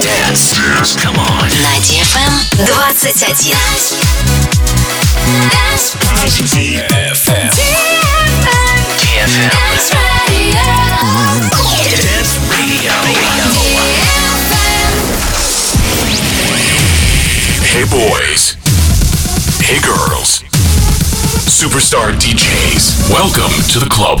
Dance. Dance. Come on. На DFM 21. DFM. DFM. Dance Radio. Dance Radio. Hey boys. Hey girls. Superstar DJs. Welcome to the club.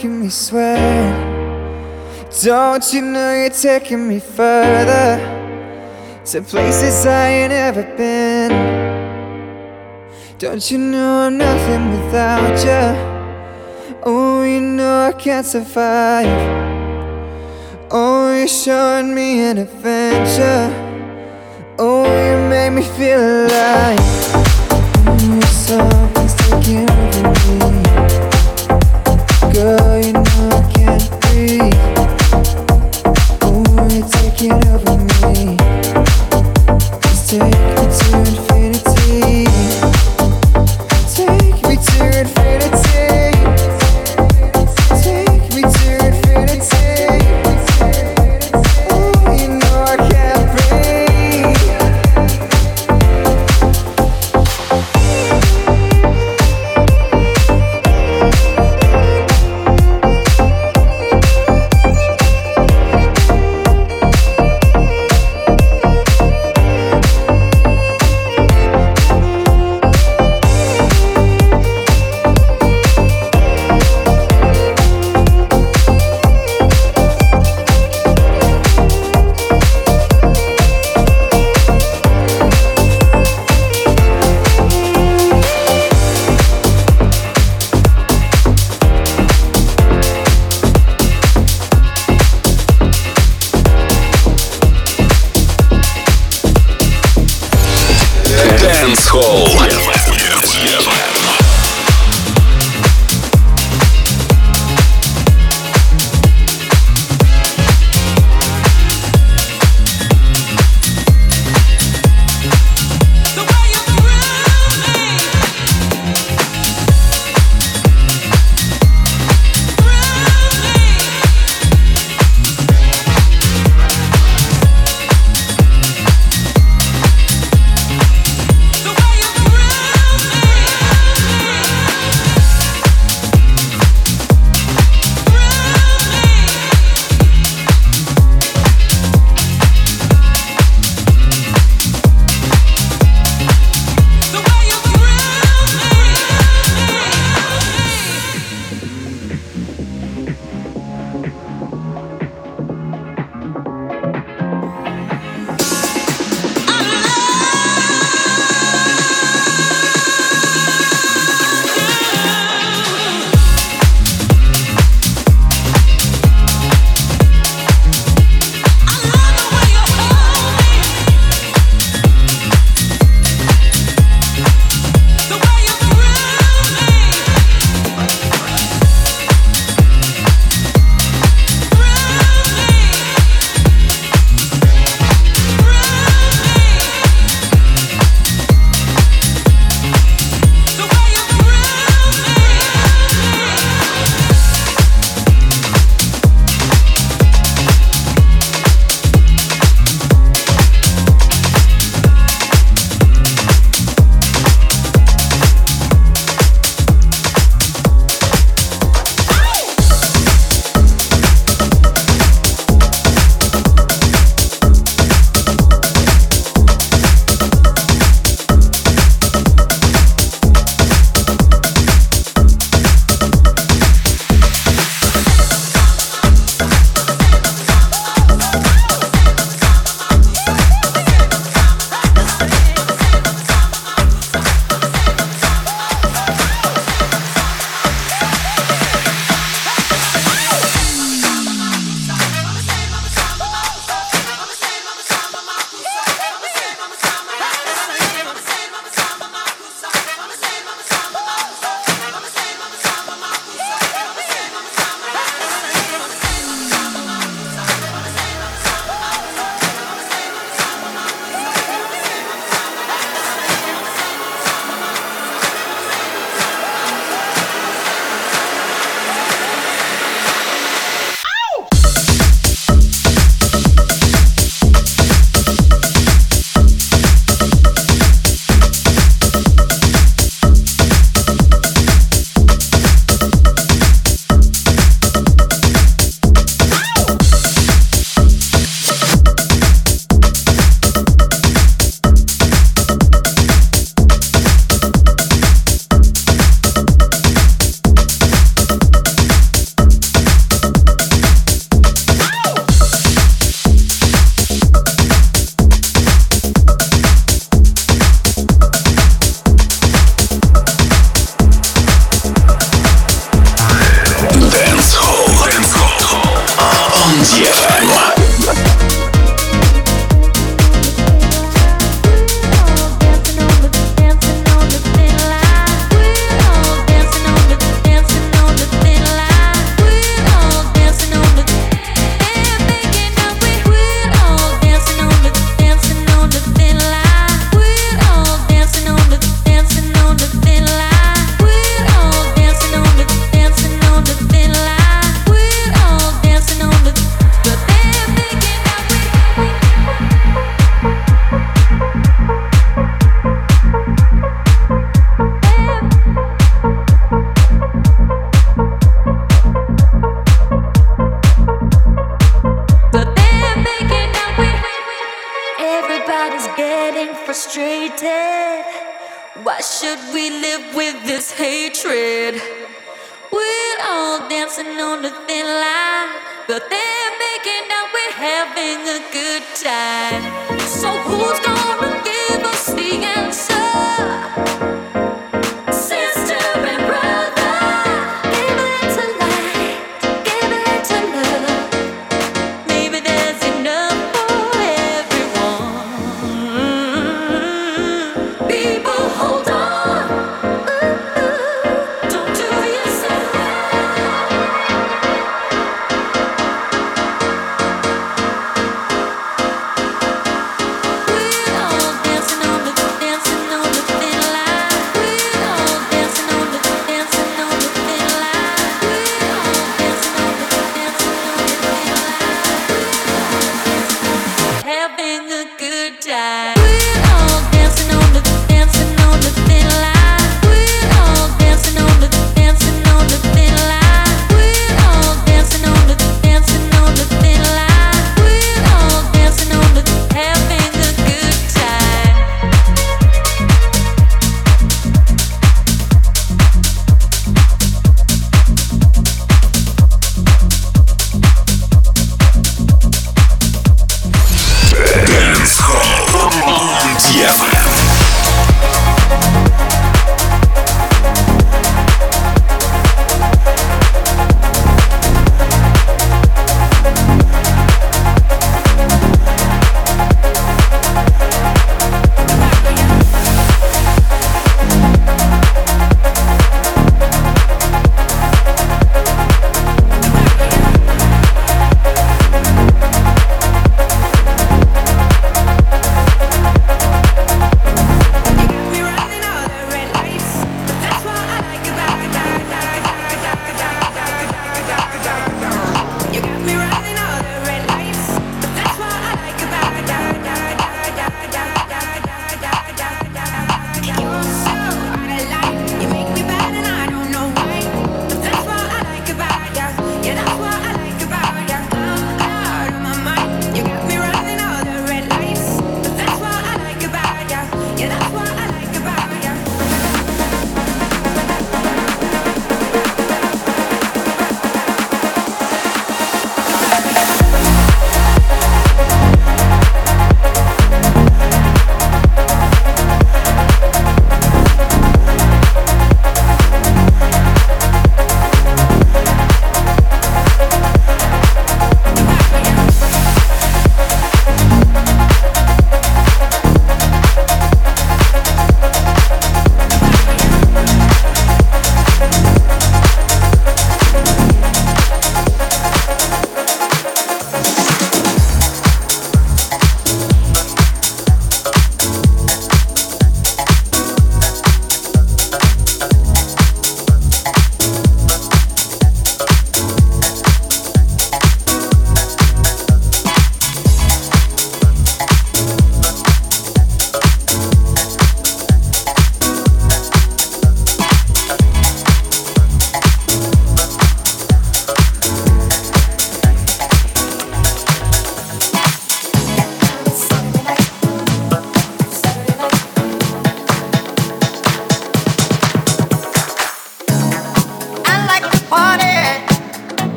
Making me sweat. Don't you know you're taking me further to places I ain't ever been? Don't you know I'm nothing without you? Oh, you know I can't survive. Oh, you're showing me an adventure. Oh, you make me feel alive. Mm, oh, something's Girl, you know I can't breathe. Soul.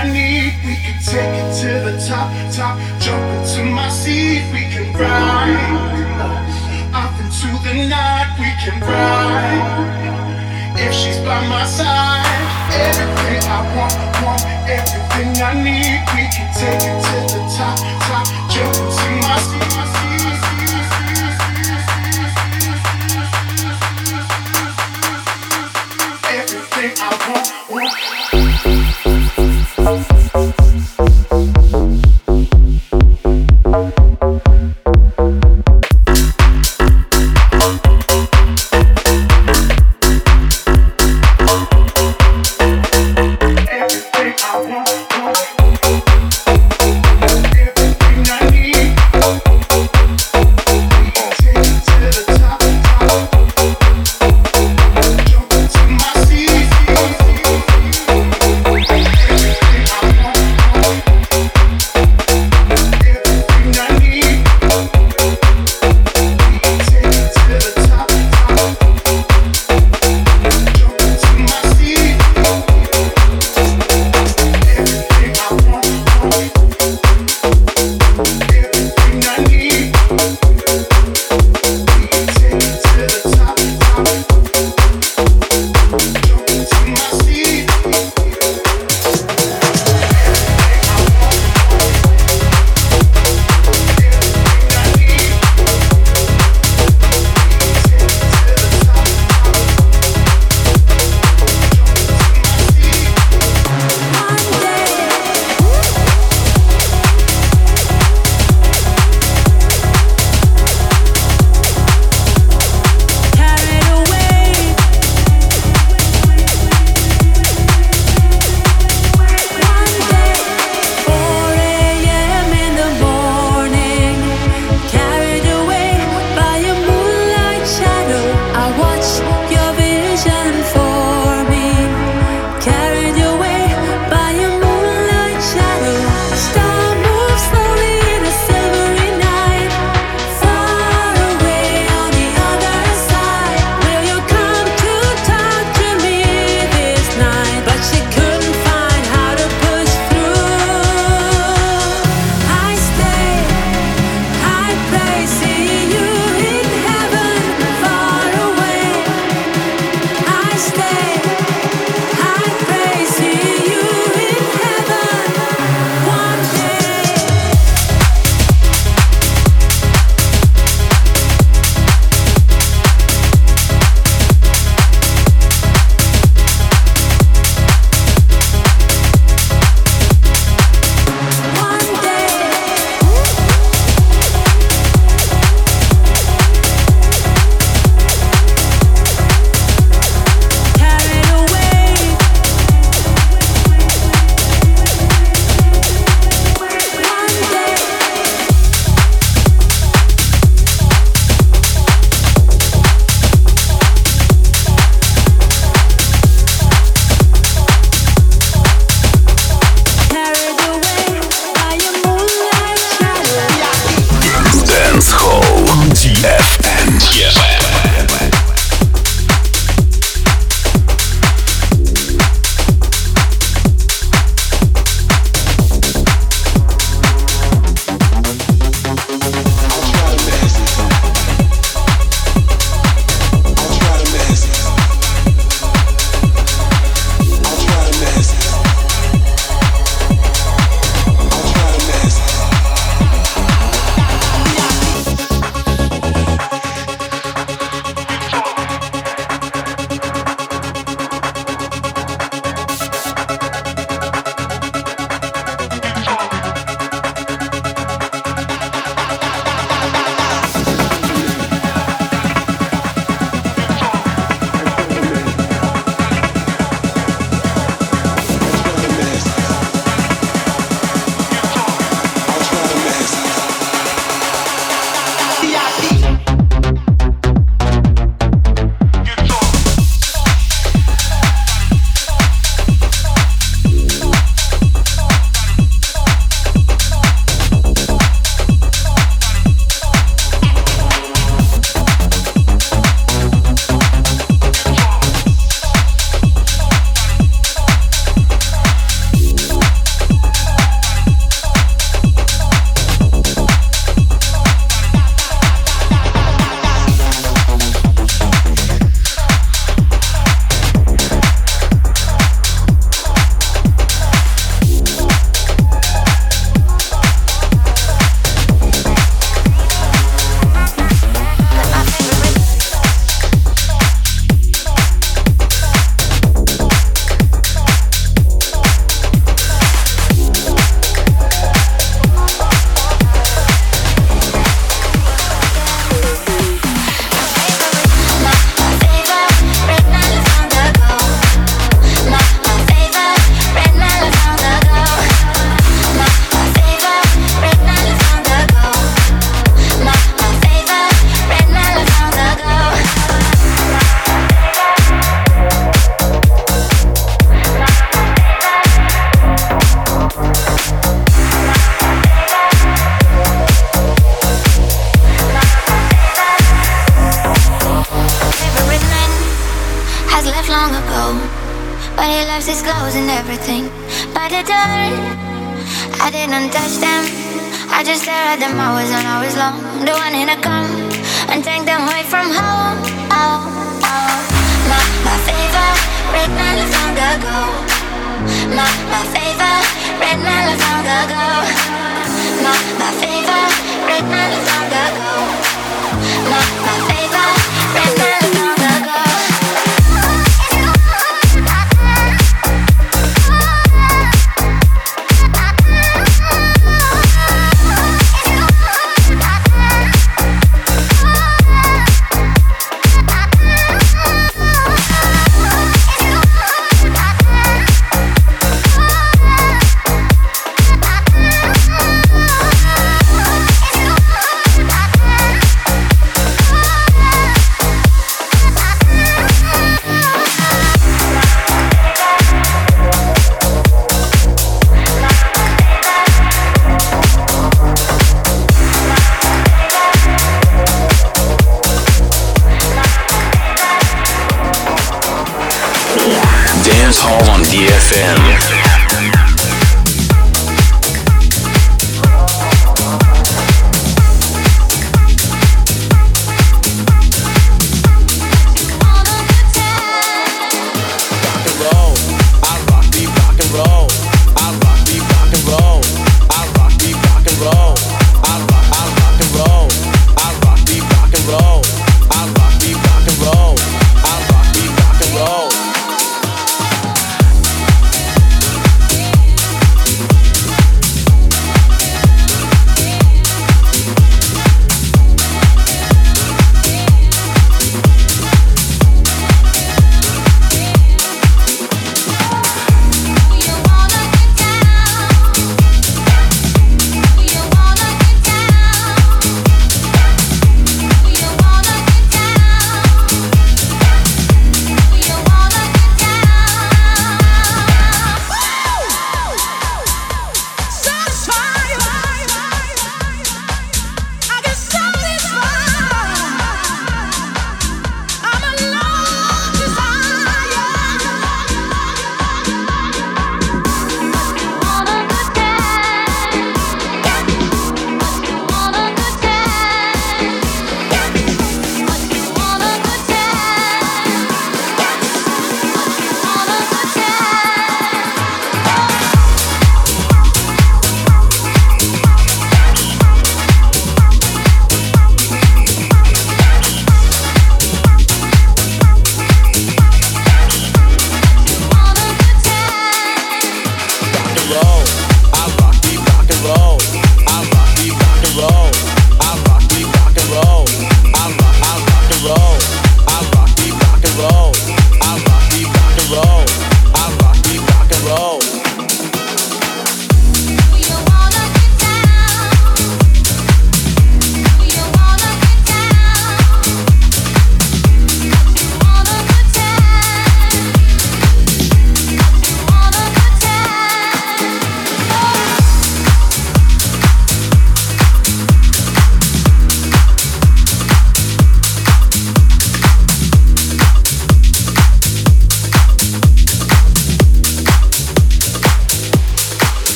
Need. We can take it to the top, top. Jump into my seat. We can ride off into the night. We can ride if she's by my side. Everything I want, want everything I need. We can take it to the top, top. Jump into my seat.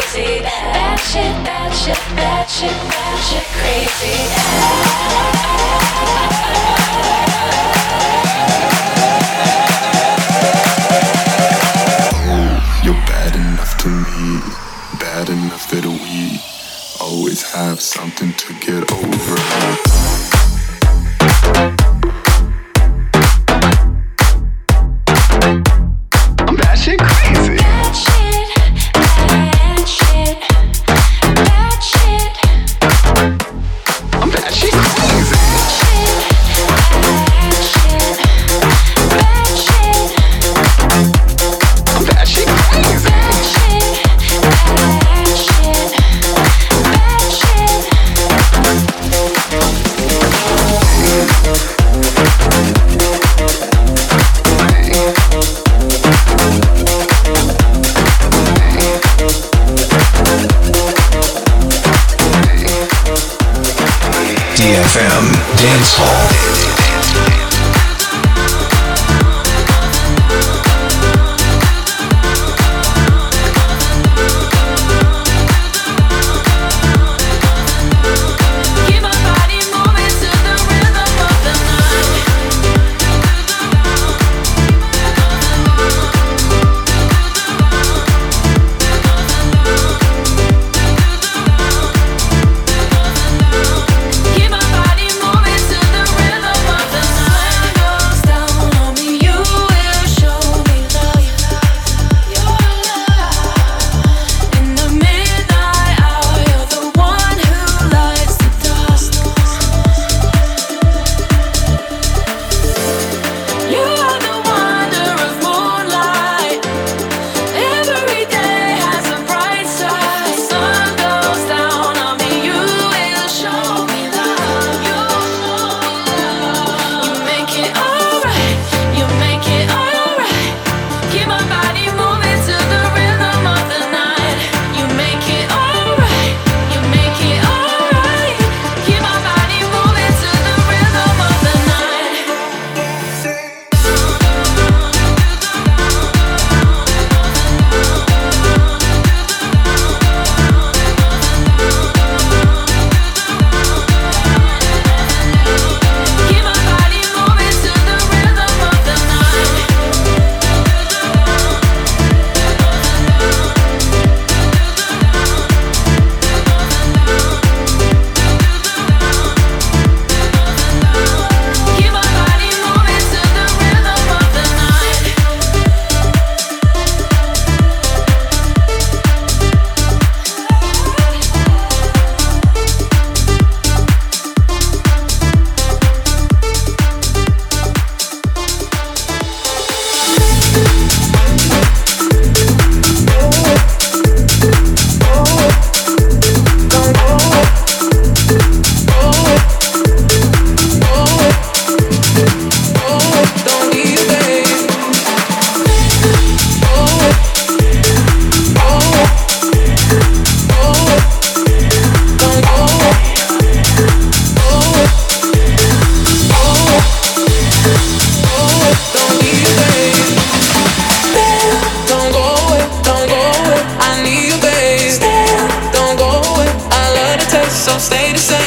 crazy. Bad shit, bad shit, bad shit, bad shit, crazy. You're bad enough to me, bad enough that we always have something to get over. stay the same.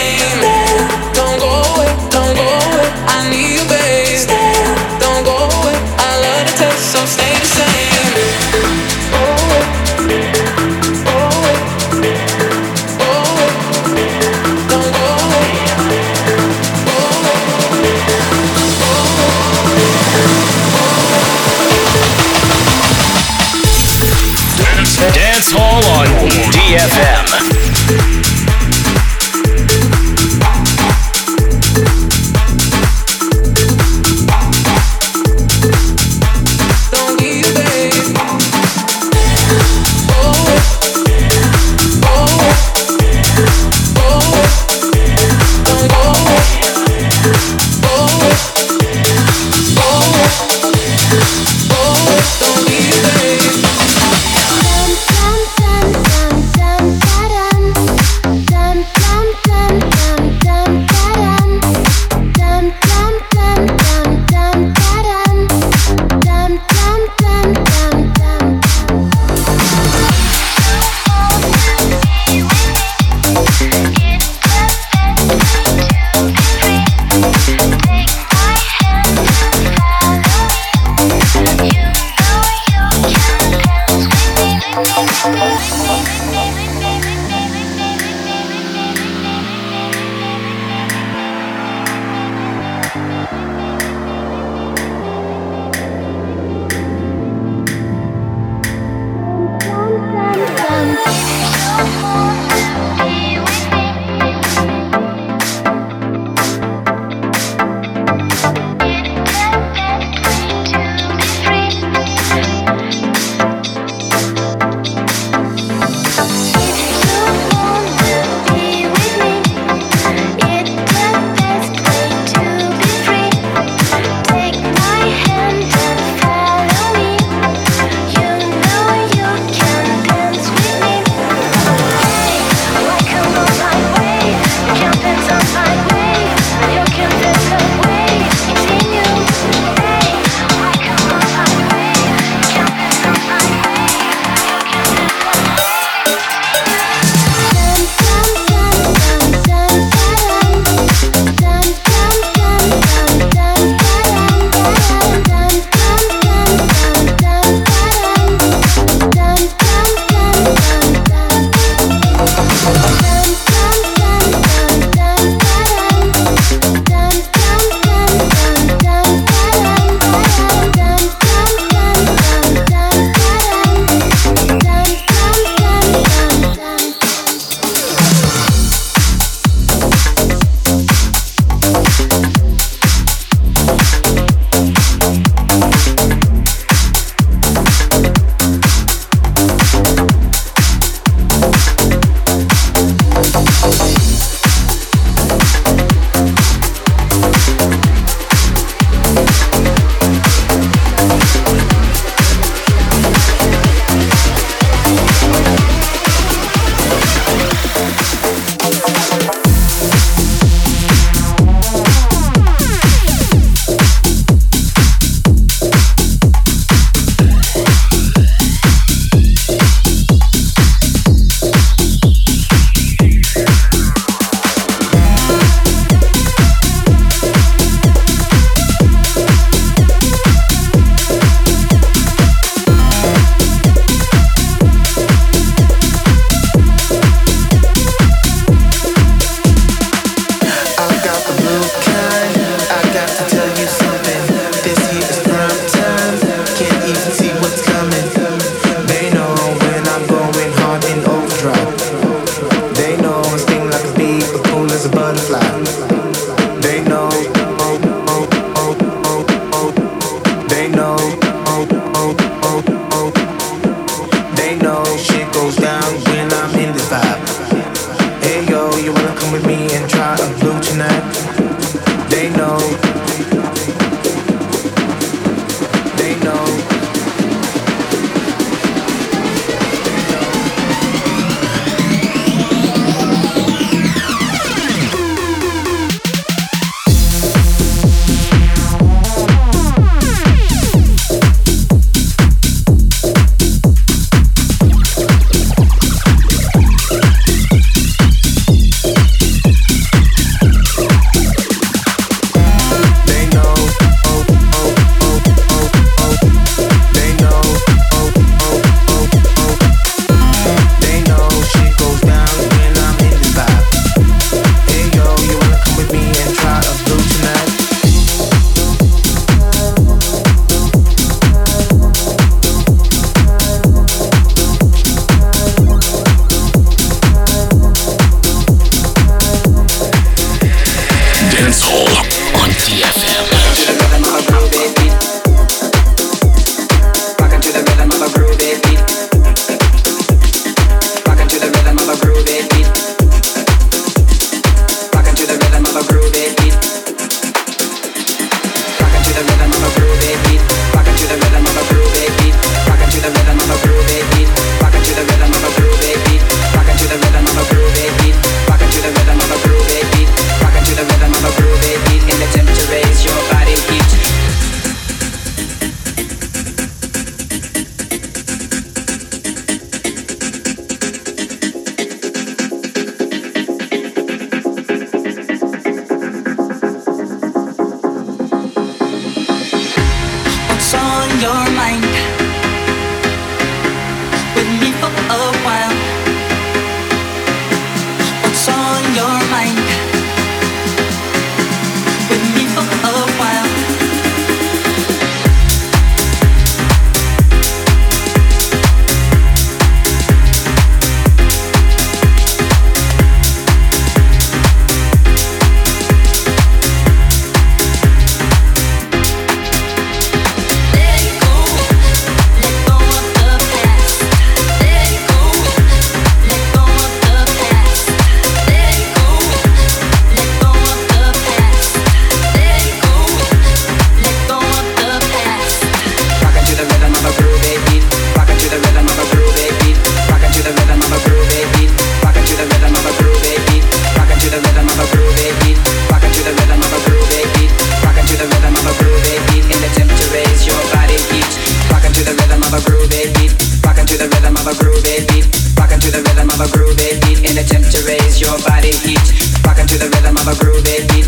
groovy beat in attempt to raise your body heat. Rockin' to the rhythm of a groovy beat.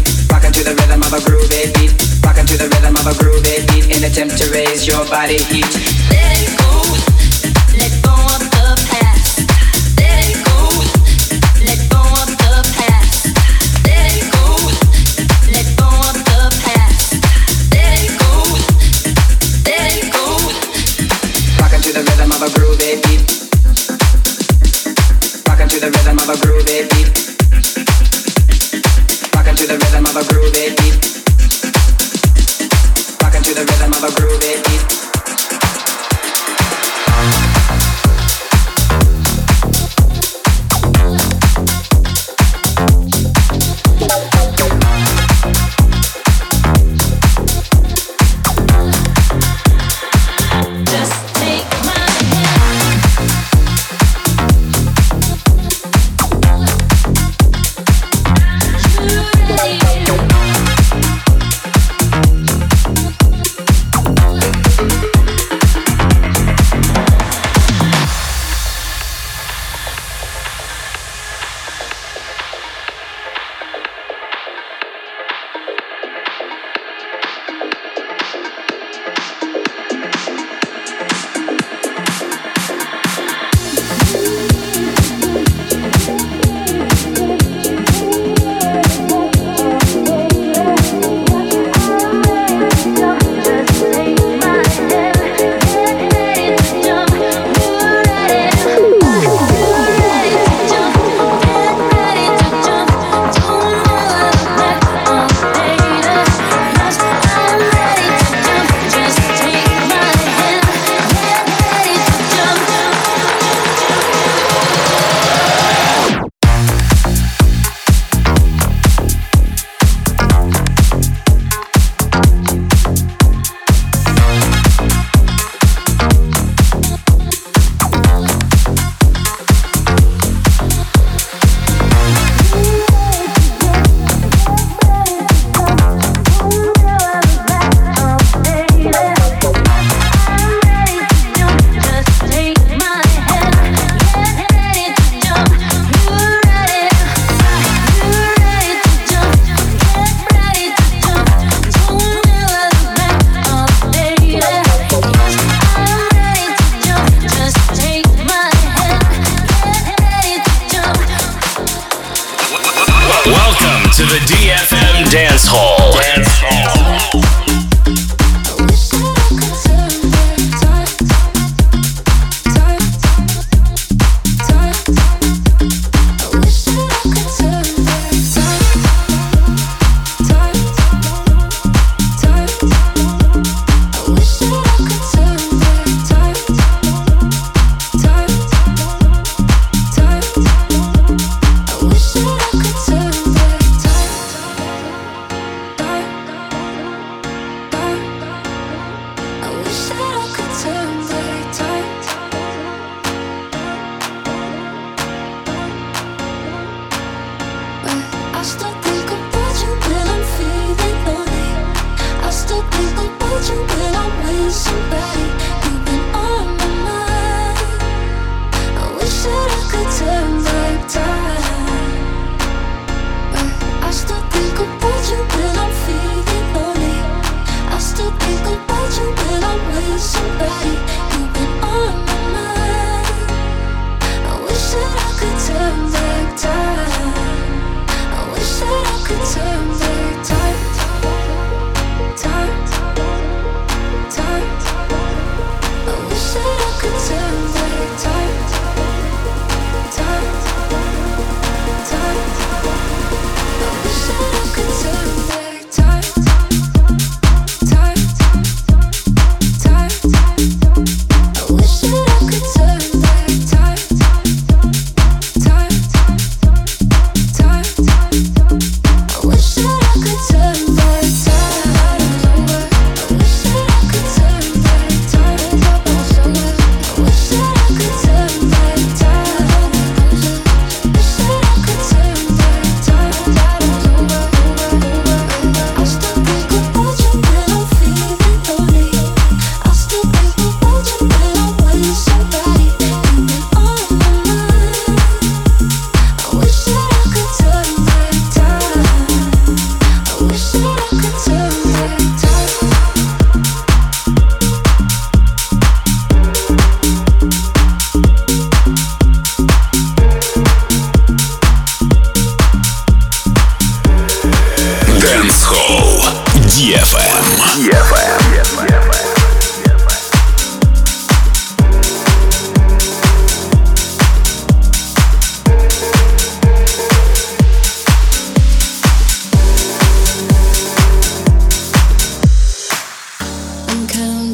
To the rhythm of a groovy beat. To the rhythm of a groovy beat in attempt to raise your body heat.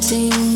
Counting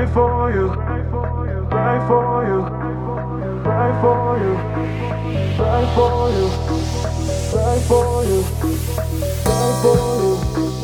pray for you, pray for you, pray for you, pray for you, pray for you, pray for you, pray for you.